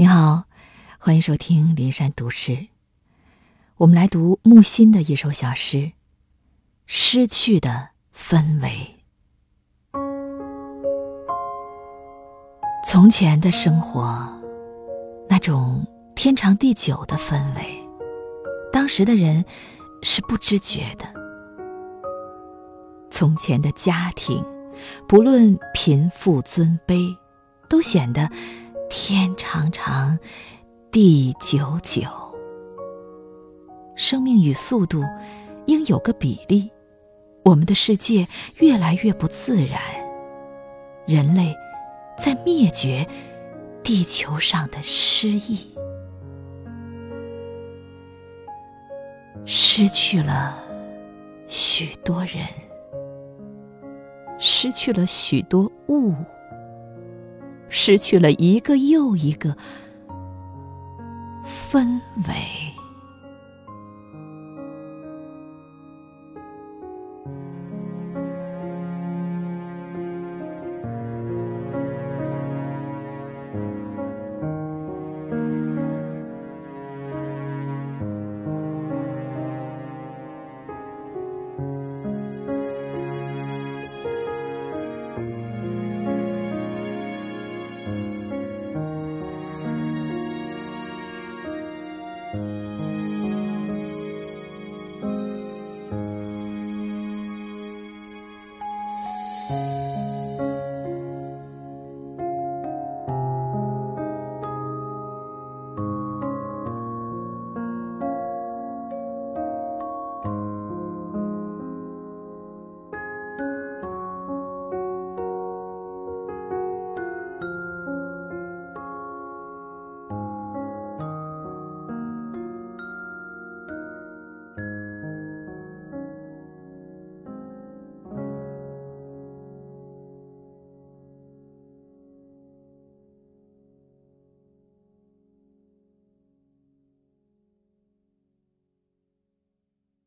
你好，欢迎收听《林山读诗》。我们来读木心的一首小诗《失去的氛围》。从前的生活，那种天长地久的氛围，当时的人是不知觉的。从前的家庭，不论贫富尊卑，都显得。天长长，地久久。生命与速度应有个比例。我们的世界越来越不自然，人类在灭绝地球上的诗意，失去了许多人，失去了许多物。失去了一个又一个氛围。